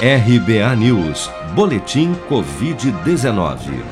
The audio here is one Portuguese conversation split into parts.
RBA News, Boletim Covid-19.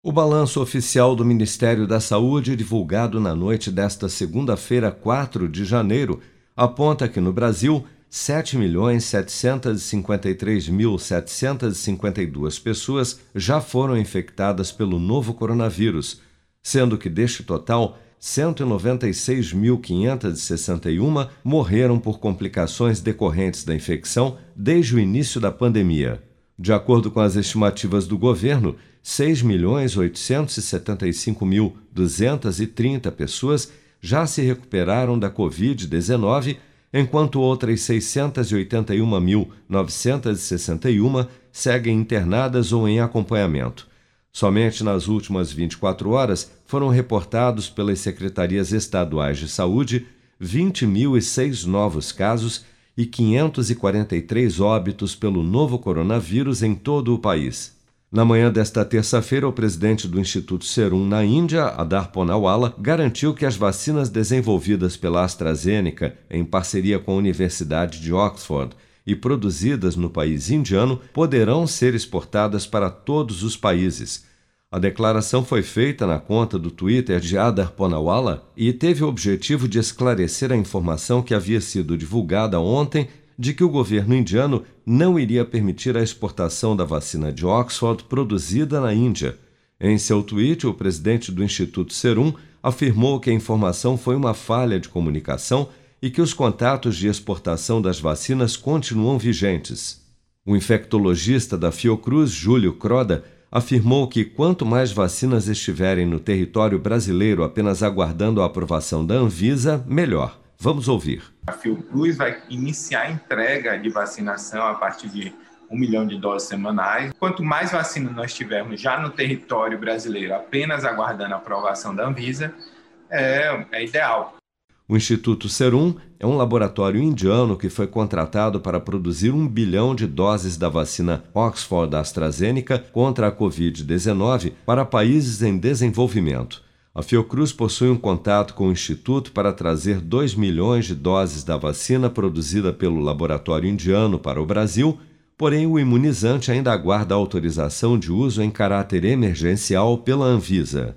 O balanço oficial do Ministério da Saúde, divulgado na noite desta segunda-feira, 4 de janeiro, aponta que no Brasil, 7.753.752 pessoas já foram infectadas pelo novo coronavírus, sendo que deste total, 196.561 morreram por complicações decorrentes da infecção desde o início da pandemia. De acordo com as estimativas do governo, 6.875.230 pessoas já se recuperaram da Covid-19, enquanto outras 681.961 seguem internadas ou em acompanhamento. Somente nas últimas 24 horas foram reportados pelas secretarias estaduais de saúde 20.006 novos casos e 543 óbitos pelo novo coronavírus em todo o país. Na manhã desta terça-feira, o presidente do Instituto Serum na Índia, Adar Ponawala, garantiu que as vacinas desenvolvidas pela AstraZeneca em parceria com a Universidade de Oxford e produzidas no país indiano poderão ser exportadas para todos os países. A declaração foi feita na conta do Twitter de Adar Ponawala e teve o objetivo de esclarecer a informação que havia sido divulgada ontem de que o governo indiano não iria permitir a exportação da vacina de Oxford produzida na Índia. Em seu tweet, o presidente do Instituto Serum afirmou que a informação foi uma falha de comunicação e que os contatos de exportação das vacinas continuam vigentes. O infectologista da Fiocruz, Júlio Croda, afirmou que quanto mais vacinas estiverem no território brasileiro apenas aguardando a aprovação da Anvisa, melhor. Vamos ouvir. A Fiocruz vai iniciar a entrega de vacinação a partir de um milhão de doses semanais. Quanto mais vacina nós tivermos já no território brasileiro, apenas aguardando a aprovação da Anvisa, é, é ideal. O Instituto Serum é um laboratório indiano que foi contratado para produzir um bilhão de doses da vacina Oxford AstraZeneca contra a Covid-19 para países em desenvolvimento. A Fiocruz possui um contato com o Instituto para trazer 2 milhões de doses da vacina produzida pelo laboratório indiano para o Brasil, porém o imunizante ainda aguarda autorização de uso em caráter emergencial pela Anvisa.